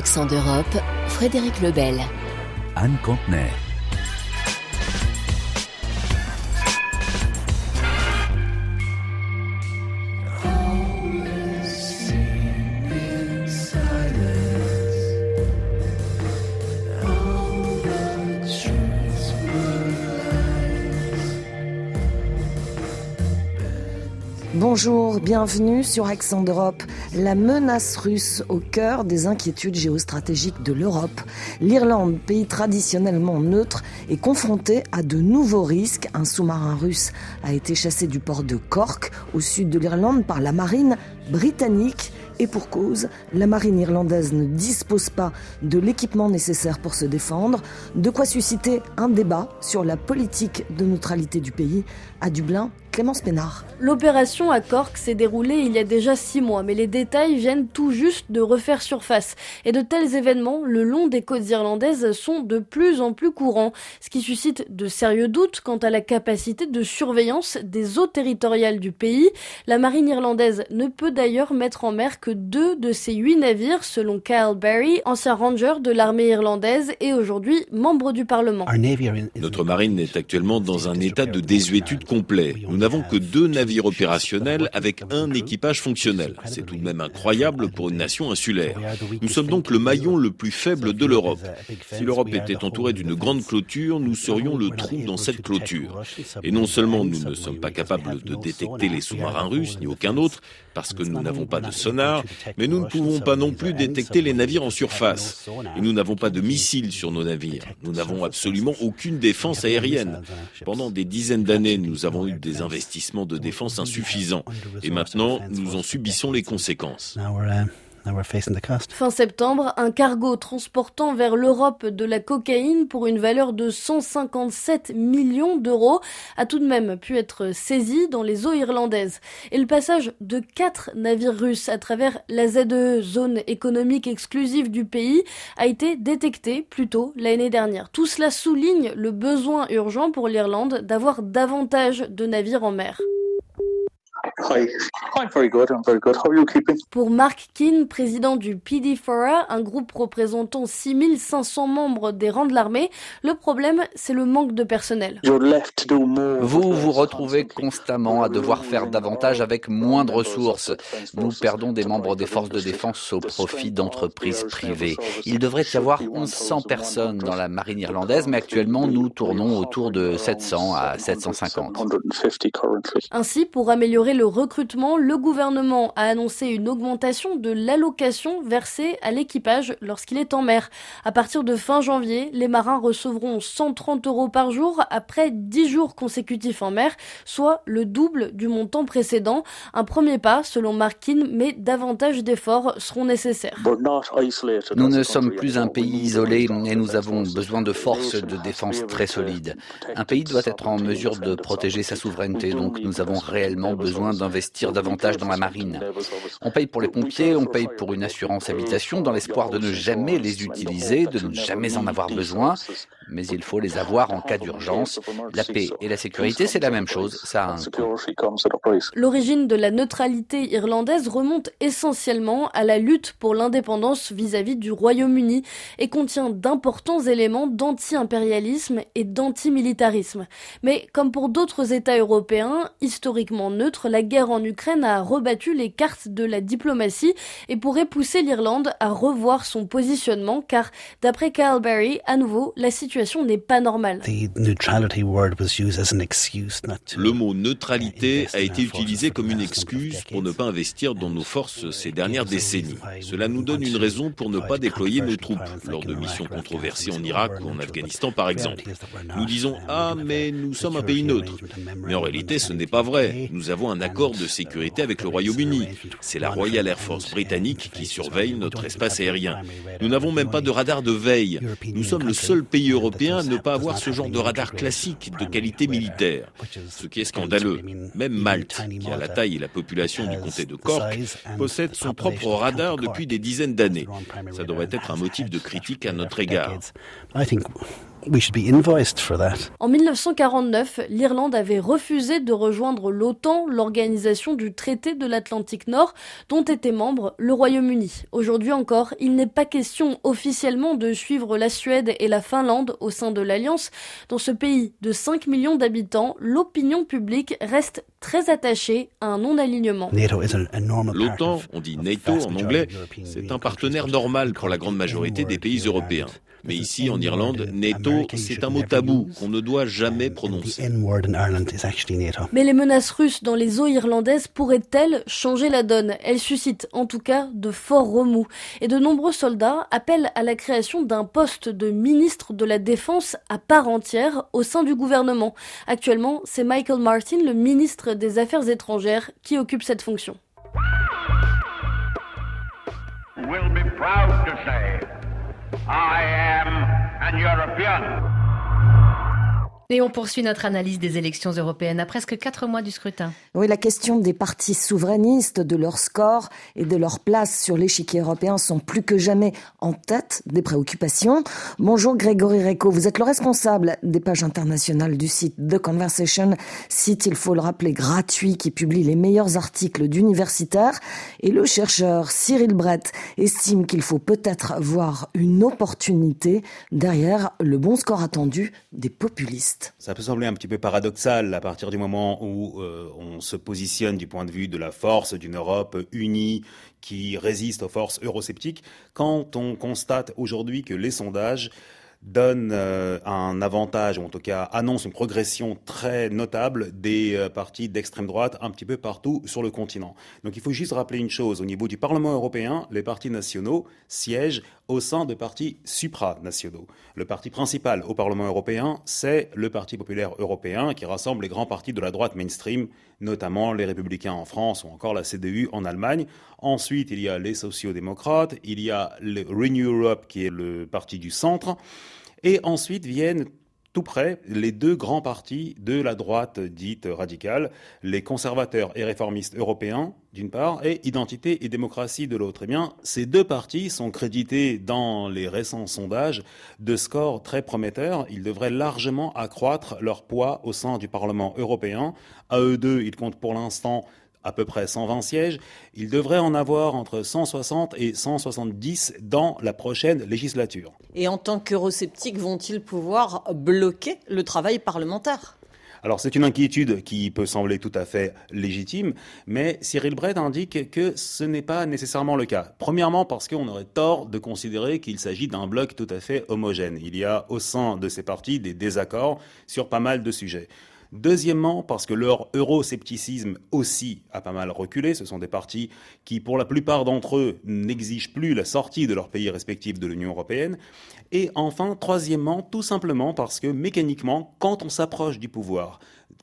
Accent d'Europe, Frédéric Lebel. Anne Contenay. Bonjour, bienvenue sur Accent d'Europe. La menace russe au cœur des inquiétudes géostratégiques de l'Europe. L'Irlande, pays traditionnellement neutre, est confrontée à de nouveaux risques. Un sous-marin russe a été chassé du port de Cork, au sud de l'Irlande, par la marine britannique. Et pour cause, la marine irlandaise ne dispose pas de l'équipement nécessaire pour se défendre, de quoi susciter un débat sur la politique de neutralité du pays à Dublin Clémence Pénard. L'opération à Cork s'est déroulée il y a déjà six mois, mais les détails viennent tout juste de refaire surface. Et de tels événements, le long des côtes irlandaises, sont de plus en plus courants, ce qui suscite de sérieux doutes quant à la capacité de surveillance des eaux territoriales du pays. La marine irlandaise ne peut d'ailleurs mettre en mer que deux de ses huit navires, selon Kyle Barry, ancien ranger de l'armée irlandaise et aujourd'hui membre du Parlement. Notre marine est actuellement dans un état de désuétude complet. Nous n'avons que deux navires opérationnels avec un équipage fonctionnel. C'est tout de même incroyable pour une nation insulaire. Nous sommes donc le maillon le plus faible de l'Europe. Si l'Europe était entourée d'une grande clôture, nous serions le trou dans cette clôture. Et non seulement nous ne sommes pas capables de détecter les sous-marins russes, ni aucun autre, parce que nous n'avons pas de sonar, mais nous ne pouvons pas non plus détecter les navires en surface. Et nous n'avons pas de missiles sur nos navires. Nous n'avons absolument aucune défense aérienne. Pendant des dizaines d'années, nous avons eu des investissements de défense insuffisants. Et maintenant, nous en subissons les conséquences. Fin septembre, un cargo transportant vers l'Europe de la cocaïne pour une valeur de 157 millions d'euros a tout de même pu être saisi dans les eaux irlandaises. Et le passage de quatre navires russes à travers la ZE, zone économique exclusive du pays, a été détecté plus tôt l'année dernière. Tout cela souligne le besoin urgent pour l'Irlande d'avoir davantage de navires en mer. Hi, I'm very good. I'm very good. How are you keeping? Pour Mark Keane, président du PD Fora, un groupe représentant 6500 membres des rangs de l'armée, le problème, c'est le manque de personnel. Vous vous retrouvez constamment à devoir faire davantage avec moins de ressources. Nous perdons des membres des forces de défense au profit d'entreprises privées. Il devrait y avoir 1100 personnes dans la marine irlandaise, mais actuellement nous tournons autour de 700 à 750. 150 currently. Ainsi, pour améliorer le recrutement, le gouvernement a annoncé une augmentation de l'allocation versée à l'équipage lorsqu'il est en mer. À partir de fin janvier, les marins recevront 130 euros par jour après 10 jours consécutifs en mer, soit le double du montant précédent. Un premier pas, selon Markin, mais davantage d'efforts seront nécessaires. Nous ne sommes plus un pays isolé et nous avons besoin de forces de défense très solides. Un pays doit être en mesure de protéger sa souveraineté, donc nous avons réellement besoin d'investir davantage dans la marine. On paye pour les pompiers, on paye pour une assurance habitation dans l'espoir de ne jamais les utiliser, de ne jamais en avoir besoin, mais il faut les avoir en cas d'urgence. La paix et la sécurité, c'est la même chose, ça a un. L'origine de la neutralité irlandaise remonte essentiellement à la lutte pour l'indépendance vis-à-vis du Royaume-Uni et contient d'importants éléments d'anti-impérialisme et d'anti-militarisme. Mais comme pour d'autres États européens, historiquement neutres, la guerre en Ukraine a rebattu les cartes de la diplomatie et pourrait pousser l'Irlande à revoir son positionnement car, d'après Kyle Barry, à nouveau, la situation n'est pas normale. The neutrality word was used as an excuse not to Le mot neutralité invest a in été our forces utilisé comme une excuse pour ne decades. pas investir dans nos forces ces dernières décennies. Cela nous donne une to raison pour ne pas déployer nos controversial troupes lors de missions Iraq or controversées en Irak ou en. Afghanistan par exemple. Nous not, disons Ah have a mais nous sommes un pays security neutre. Mais en réalité ce n'est pas vrai. Nous avons un accord de sécurité avec le Royaume-Uni. C'est la Royal Air Force britannique qui surveille We notre don't espace aérien. Nous n'avons même pas de radar de veille. European Nous sommes le country seul pays européen does ne pas avoir ce genre de radar classique de qualité militaire. Ce qui est scandaleux. Même Malte, qui a la taille et la population du comté de Cork, possède son propre radar depuis des dizaines d'années. Ça devrait être un motif de critique à radar notre for égard. decades. I think En 1949, l'Irlande avait refusé de rejoindre l'OTAN, l'organisation du traité de l'Atlantique Nord, dont était membre le Royaume-Uni. Aujourd'hui encore, il n'est pas question officiellement de suivre la Suède et la Finlande au sein de l'Alliance. Dans ce pays de 5 millions d'habitants, l'opinion publique reste très attachée à un non-alignement. L'OTAN, on dit NATO en anglais, c'est un partenaire normal pour la grande majorité des pays européens. Mais ici, en Irlande, NATO, c'est un mot tabou qu'on ne doit jamais prononcer. Mais les menaces russes dans les eaux irlandaises pourraient-elles changer la donne? Elles suscitent en tout cas de forts remous. Et de nombreux soldats appellent à la création d'un poste de ministre de la Défense à part entière au sein du gouvernement. Actuellement, c'est Michael Martin, le ministre des Affaires étrangères, qui occupe cette fonction. I am an European. Et on poursuit notre analyse des élections européennes à presque quatre mois du scrutin. Oui, la question des partis souverainistes, de leur score et de leur place sur l'échiquier européen sont plus que jamais en tête des préoccupations. Bonjour Grégory Reco, vous êtes le responsable des pages internationales du site The Conversation, site, il faut le rappeler, gratuit qui publie les meilleurs articles d'universitaires. Et le chercheur Cyril Brett estime qu'il faut peut-être voir une opportunité derrière le bon score attendu des populistes. Ça peut sembler un petit peu paradoxal à partir du moment où euh, on se positionne du point de vue de la force d'une Europe unie qui résiste aux forces eurosceptiques, quand on constate aujourd'hui que les sondages donne euh, un avantage, ou en tout cas annonce une progression très notable des euh, partis d'extrême droite un petit peu partout sur le continent. Donc il faut juste rappeler une chose, au niveau du Parlement européen, les partis nationaux siègent au sein de partis supranationaux. Le parti principal au Parlement européen, c'est le Parti populaire européen qui rassemble les grands partis de la droite mainstream, notamment les républicains en France ou encore la CDU en Allemagne. Ensuite, il y a les sociaux-démocrates, il y a le Renew Europe qui est le parti du centre. Et ensuite viennent tout près les deux grands partis de la droite dite radicale, les conservateurs et réformistes européens d'une part et Identité et démocratie de l'autre. Eh bien, ces deux partis sont crédités dans les récents sondages de scores très prometteurs. Ils devraient largement accroître leur poids au sein du Parlement européen. À eux deux, ils comptent pour l'instant à peu près 120 sièges, il devrait en avoir entre 160 et 170 dans la prochaine législature. Et en tant qu'eurosceptiques, vont-ils pouvoir bloquer le travail parlementaire? Alors c'est une inquiétude qui peut sembler tout à fait légitime, mais Cyril Brett indique que ce n'est pas nécessairement le cas. Premièrement parce qu'on aurait tort de considérer qu'il s'agit d'un bloc tout à fait homogène. Il y a au sein de ces partis des désaccords sur pas mal de sujets. Deuxièmement, parce que leur euroscepticisme aussi a pas mal reculé. Ce sont des partis qui, pour la plupart d'entre eux, n'exigent plus la sortie de leur pays respectif de l'Union européenne. Et enfin, troisièmement, tout simplement parce que mécaniquement, quand on s'approche du pouvoir,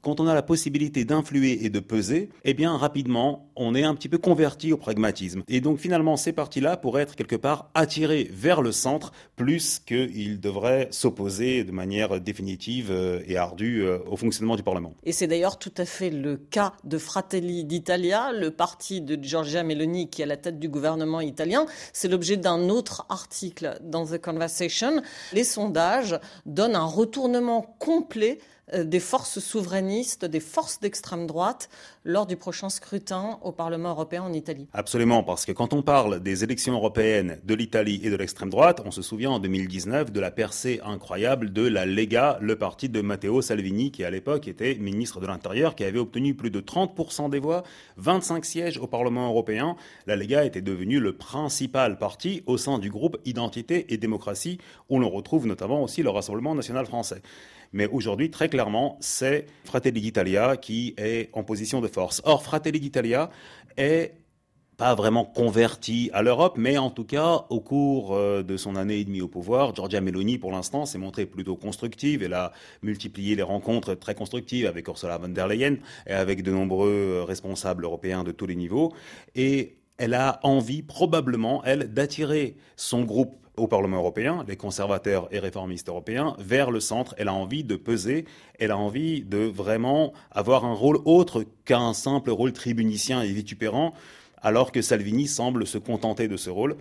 quand on a la possibilité d'influer et de peser, eh bien rapidement, on est un petit peu converti au pragmatisme. Et donc finalement, ces partis-là pourraient être quelque part attirés vers le centre plus qu'ils devraient s'opposer de manière définitive euh, et ardue euh, au fonctionnement du Parlement. Et c'est d'ailleurs tout à fait le cas de Fratelli d'Italia, le parti de Giorgia Meloni qui est à la tête du gouvernement italien. C'est l'objet d'un autre article dans The Conversation. Les sondages donnent un retournement complet des forces souverainistes, des forces d'extrême droite lors du prochain scrutin au Parlement européen en Italie. Absolument, parce que quand on parle des élections européennes de l'Italie et de l'extrême droite, on se souvient en 2019 de la percée incroyable de la Lega, le parti de Matteo Salvini, qui à l'époque était ministre de l'Intérieur, qui avait obtenu plus de 30% des voix, 25 sièges au Parlement européen. La Lega était devenue le principal parti au sein du groupe Identité et démocratie, où l'on retrouve notamment aussi le Rassemblement national français. Mais aujourd'hui, très clairement, c'est Fratelli d'Italia qui est en position de force. Or, Fratelli d'Italia est pas vraiment converti à l'Europe, mais en tout cas, au cours euh, de son année et demie au pouvoir, Giorgia Meloni, pour l'instant, s'est montrée plutôt constructive. Elle a multiplié les rencontres très constructives avec Ursula von der Leyen et avec de nombreux responsables européens de tous les niveaux. Et elle a envie, probablement, elle, d'attirer son groupe au Parlement européen, les conservateurs et réformistes européens, vers le centre. Elle a envie de peser, elle a envie de vraiment avoir un rôle autre qu'un simple rôle tribunicien et vitupérant, alors que Salvini semble se contenter de ce rôle.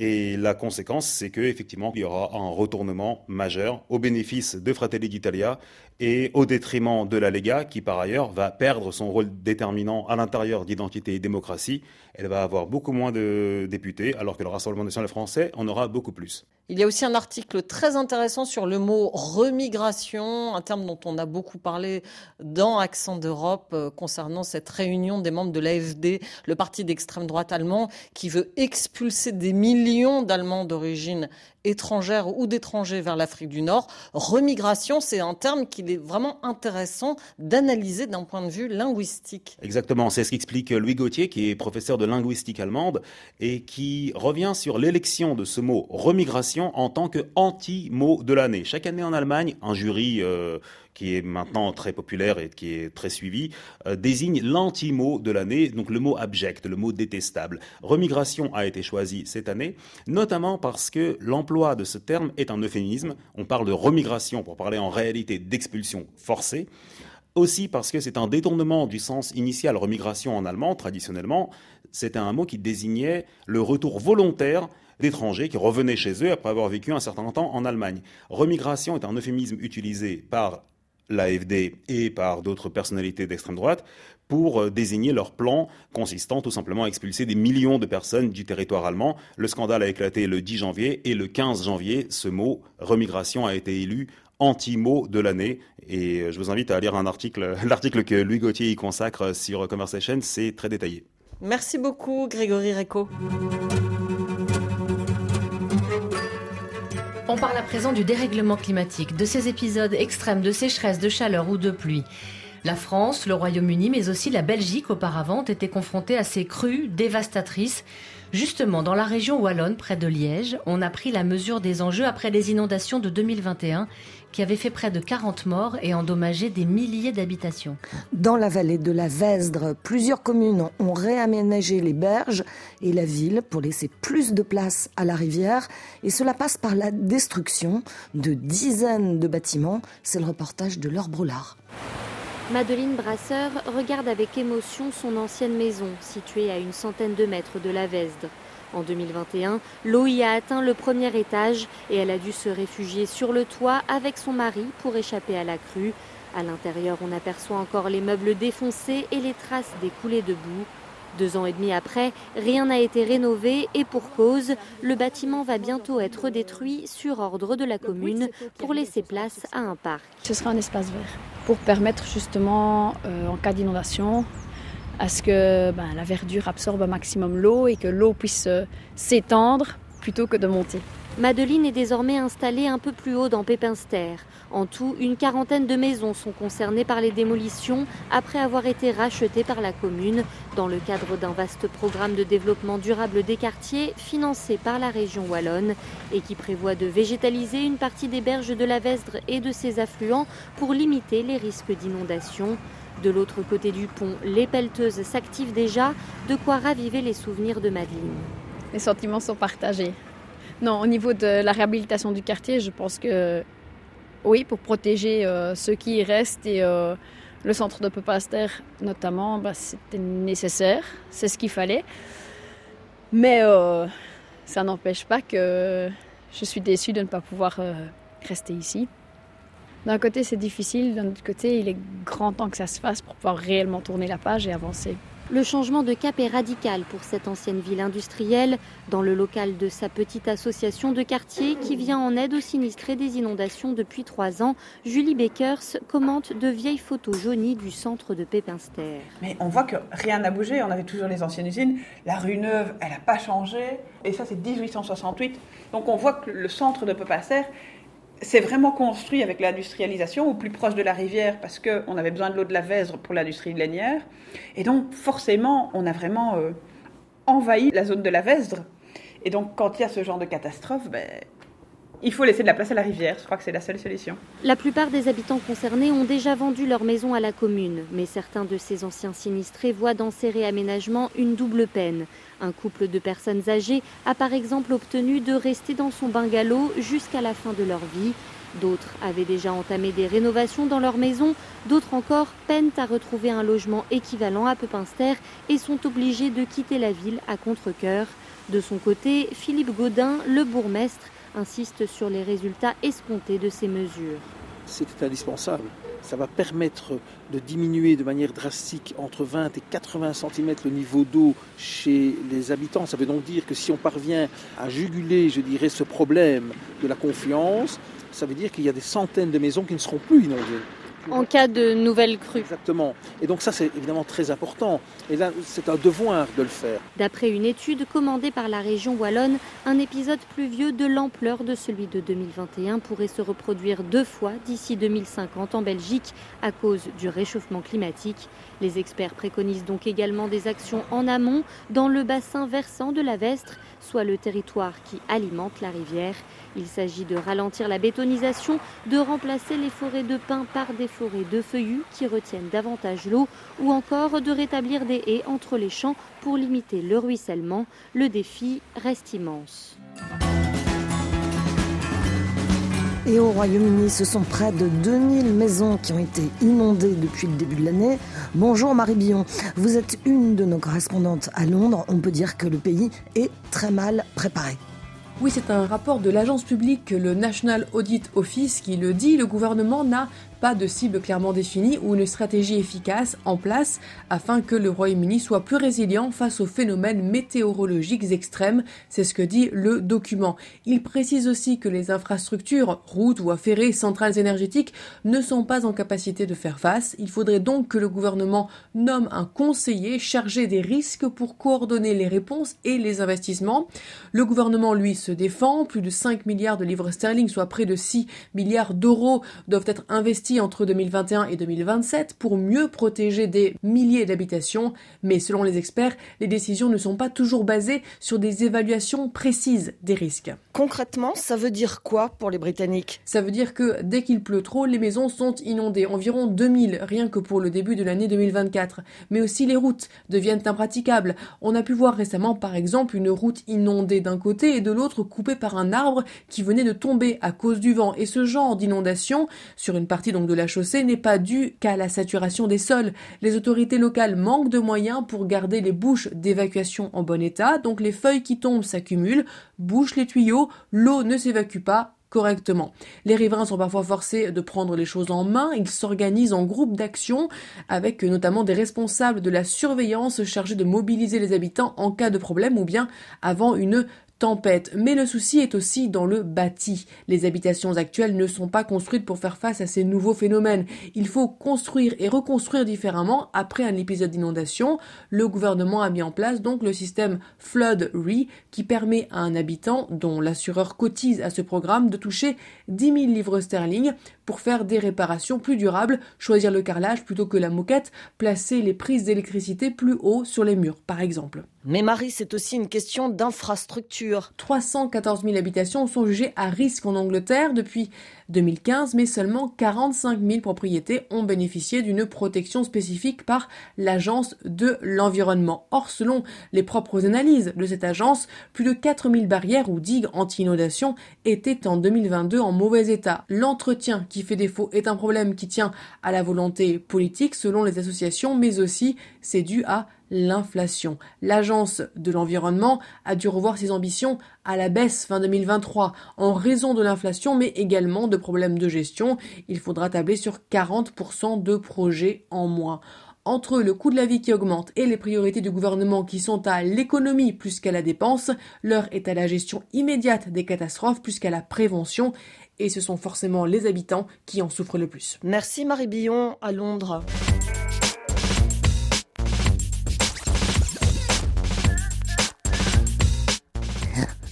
Et la conséquence, c'est qu'effectivement, il y aura un retournement majeur au bénéfice de Fratelli d'Italia et au détriment de la Lega, qui par ailleurs va perdre son rôle déterminant à l'intérieur d'identité et démocratie. Elle va avoir beaucoup moins de députés, alors que le Rassemblement national français en aura beaucoup plus. Il y a aussi un article très intéressant sur le mot remigration, un terme dont on a beaucoup parlé dans Accent d'Europe euh, concernant cette réunion des membres de l'AFD, le parti d'extrême droite allemand, qui veut expulser des millions d'Allemands d'origine étrangère ou d'étrangers vers l'Afrique du Nord. Remigration, c'est un terme qu'il est vraiment intéressant d'analyser d'un point de vue linguistique. Exactement, c'est ce qu'explique Louis Gauthier, qui est professeur de linguistique allemande et qui revient sur l'élection de ce mot remigration en tant que anti-mot de l'année. Chaque année en Allemagne, un jury euh, qui est maintenant très populaire et qui est très suivi, euh, désigne l'anti-mot de l'année, donc le mot abject, le mot détestable. Remigration a été choisi cette année, notamment parce que l'emploi de ce terme est un euphémisme. On parle de remigration pour parler en réalité d'expulsion forcée aussi parce que c'est un détournement du sens initial remigration en allemand, traditionnellement, c'était un mot qui désignait le retour volontaire d'étrangers qui revenaient chez eux après avoir vécu un certain temps en Allemagne. Remigration est un euphémisme utilisé par l'AFD et par d'autres personnalités d'extrême droite pour euh, désigner leur plan consistant tout simplement à expulser des millions de personnes du territoire allemand. Le scandale a éclaté le 10 janvier et le 15 janvier, ce mot remigration a été élu anti-mot de l'année. Et euh, je vous invite à lire l'article que Louis Gauthier y consacre sur Conversation, c'est très détaillé. Merci beaucoup Grégory Reco. On parle à présent du dérèglement climatique, de ces épisodes extrêmes de sécheresse, de chaleur ou de pluie. La France, le Royaume-Uni, mais aussi la Belgique auparavant ont été confrontés à ces crues dévastatrices. Justement, dans la région wallonne, près de Liège, on a pris la mesure des enjeux après les inondations de 2021 qui avaient fait près de 40 morts et endommagé des milliers d'habitations. Dans la vallée de la Vesdre, plusieurs communes ont réaménagé les berges et la ville pour laisser plus de place à la rivière. Et cela passe par la destruction de dizaines de bâtiments. C'est le reportage de Laure Broulard. Madeleine Brasseur regarde avec émotion son ancienne maison, située à une centaine de mètres de la Vesdre. En 2021, l'eau y a atteint le premier étage et elle a dû se réfugier sur le toit avec son mari pour échapper à la crue. À l'intérieur, on aperçoit encore les meubles défoncés et les traces des coulées de boue. Deux ans et demi après, rien n'a été rénové et pour cause, le bâtiment va bientôt être détruit sur ordre de la commune pour laisser place à un parc. Ce sera un espace vert pour permettre justement, euh, en cas d'inondation, à ce que ben, la verdure absorbe un maximum l'eau et que l'eau puisse euh, s'étendre plutôt que de monter. Madeline est désormais installée un peu plus haut dans Pépinster. En tout, une quarantaine de maisons sont concernées par les démolitions après avoir été rachetées par la commune dans le cadre d'un vaste programme de développement durable des quartiers financé par la région wallonne et qui prévoit de végétaliser une partie des berges de la Vesdre et de ses affluents pour limiter les risques d'inondation. De l'autre côté du pont, les pelleteuses s'activent déjà, de quoi raviver les souvenirs de Madeleine. Les sentiments sont partagés. Non, au niveau de la réhabilitation du quartier, je pense que oui, pour protéger euh, ceux qui y restent et euh, le centre de Pepaster notamment, bah, c'était nécessaire, c'est ce qu'il fallait. Mais euh, ça n'empêche pas que je suis déçue de ne pas pouvoir rester ici. D'un côté, c'est difficile, d'un autre côté, il est grand temps que ça se fasse pour pouvoir réellement tourner la page et avancer. Le changement de cap est radical pour cette ancienne ville industrielle, dans le local de sa petite association de quartier qui vient en aide aux sinistrés des inondations depuis trois ans. Julie Bakers commente de vieilles photos jaunies du centre de Pépinster. Mais on voit que rien n'a bougé, on avait toujours les anciennes usines, la rue Neuve, elle n'a pas changé, et ça c'est 1868. Donc on voit que le centre de Pépinster c'est vraiment construit avec l'industrialisation au plus proche de la rivière parce qu'on avait besoin de l'eau de la Vesdre pour l'industrie lainière. Et donc, forcément, on a vraiment euh, envahi la zone de la Vesdre. Et donc, quand il y a ce genre de catastrophe, ben, il faut laisser de la place à la rivière. Je crois que c'est la seule solution. La plupart des habitants concernés ont déjà vendu leur maison à la commune. Mais certains de ces anciens sinistrés voient dans ces réaménagements une double peine. Un couple de personnes âgées a par exemple obtenu de rester dans son bungalow jusqu'à la fin de leur vie. D'autres avaient déjà entamé des rénovations dans leur maison, d'autres encore peinent à retrouver un logement équivalent à Pepinster et sont obligés de quitter la ville à contre-coeur. De son côté, Philippe Gaudin, le bourgmestre, insiste sur les résultats escomptés de ces mesures. C'est indispensable. Ça va permettre de diminuer de manière drastique entre 20 et 80 cm le niveau d'eau chez les habitants. Ça veut donc dire que si on parvient à juguler, je dirais, ce problème de la confiance, ça veut dire qu'il y a des centaines de maisons qui ne seront plus inondées en cas de nouvelles crues. Exactement. Et donc ça, c'est évidemment très important. Et là, c'est un devoir de le faire. D'après une étude commandée par la région wallonne, un épisode pluvieux de l'ampleur de celui de 2021 pourrait se reproduire deux fois d'ici 2050 en Belgique à cause du réchauffement climatique. Les experts préconisent donc également des actions en amont dans le bassin versant de la Vestre, soit le territoire qui alimente la rivière. Il s'agit de ralentir la bétonisation, de remplacer les forêts de pins par des forêts de feuillus qui retiennent davantage l'eau ou encore de rétablir des haies entre les champs pour limiter le ruissellement. Le défi reste immense. Et au Royaume-Uni, ce sont près de 2000 maisons qui ont été inondées depuis le début de l'année. Bonjour Marie Billon, vous êtes une de nos correspondantes à Londres. On peut dire que le pays est très mal préparé. Oui, c'est un rapport de l'agence publique, le National Audit Office, qui le dit. Le gouvernement n'a pas de cible clairement définie ou une stratégie efficace en place afin que le Royaume-Uni soit plus résilient face aux phénomènes météorologiques extrêmes. C'est ce que dit le document. Il précise aussi que les infrastructures, routes, voies ferrées, centrales énergétiques ne sont pas en capacité de faire face. Il faudrait donc que le gouvernement nomme un conseiller chargé des risques pour coordonner les réponses et les investissements. Le gouvernement, lui, se défend. Plus de 5 milliards de livres sterling, soit près de 6 milliards d'euros, doivent être investis entre 2021 et 2027 pour mieux protéger des milliers d'habitations, mais selon les experts, les décisions ne sont pas toujours basées sur des évaluations précises des risques. Concrètement, ça veut dire quoi pour les Britanniques? Ça veut dire que dès qu'il pleut trop, les maisons sont inondées, environ 2000 rien que pour le début de l'année 2024. Mais aussi les routes deviennent impraticables. On a pu voir récemment par exemple une route inondée d'un côté et de l'autre coupée par un arbre qui venait de tomber à cause du vent. Et ce genre d'inondation sur une partie de la chaussée n'est pas due qu'à la saturation des sols. Les autorités locales manquent de moyens pour garder les bouches d'évacuation en bon état, donc les feuilles qui tombent s'accumulent, bouchent les tuyaux, l'eau ne s'évacue pas, correctement. Les riverains sont parfois forcés de prendre les choses en main, ils s'organisent en groupes d'action avec notamment des responsables de la surveillance chargés de mobiliser les habitants en cas de problème ou bien avant une tempête. Mais le souci est aussi dans le bâti. Les habitations actuelles ne sont pas construites pour faire face à ces nouveaux phénomènes. Il faut construire et reconstruire différemment après un épisode d'inondation. Le gouvernement a mis en place donc le système Flood Re qui permet à un habitant dont l'assureur cotise à ce programme de toucher 10 000 livres sterling pour faire des réparations plus durables, choisir le carrelage plutôt que la moquette, placer les prises d'électricité plus haut sur les murs par exemple. Mais Marie, c'est aussi une question d'infrastructure. 314 000 habitations sont jugées à risque en Angleterre depuis 2015, mais seulement 45 000 propriétés ont bénéficié d'une protection spécifique par l'Agence de l'environnement. Or, selon les propres analyses de cette agence, plus de 4 000 barrières ou digues anti-inondation étaient en 2022 en mauvais état. L'entretien qui fait défaut est un problème qui tient à la volonté politique selon les associations, mais aussi c'est dû à l'inflation. L'Agence de l'environnement a dû revoir ses ambitions à la baisse fin 2023 en raison de l'inflation mais également de problèmes de gestion. Il faudra tabler sur 40% de projets en moins entre le coût de la vie qui augmente et les priorités du gouvernement qui sont à l'économie plus qu'à la dépense, l'heure est à la gestion immédiate des catastrophes plus qu'à la prévention et ce sont forcément les habitants qui en souffrent le plus. Merci Marie Billon à Londres.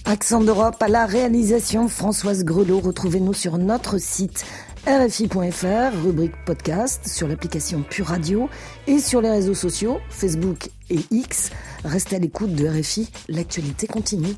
Accent d'Europe à la réalisation Françoise Grelot. Retrouvez-nous sur notre site rfi.fr, rubrique podcast, sur l'application Pure Radio et sur les réseaux sociaux Facebook et X. Restez à l'écoute de RFI, l'actualité continue.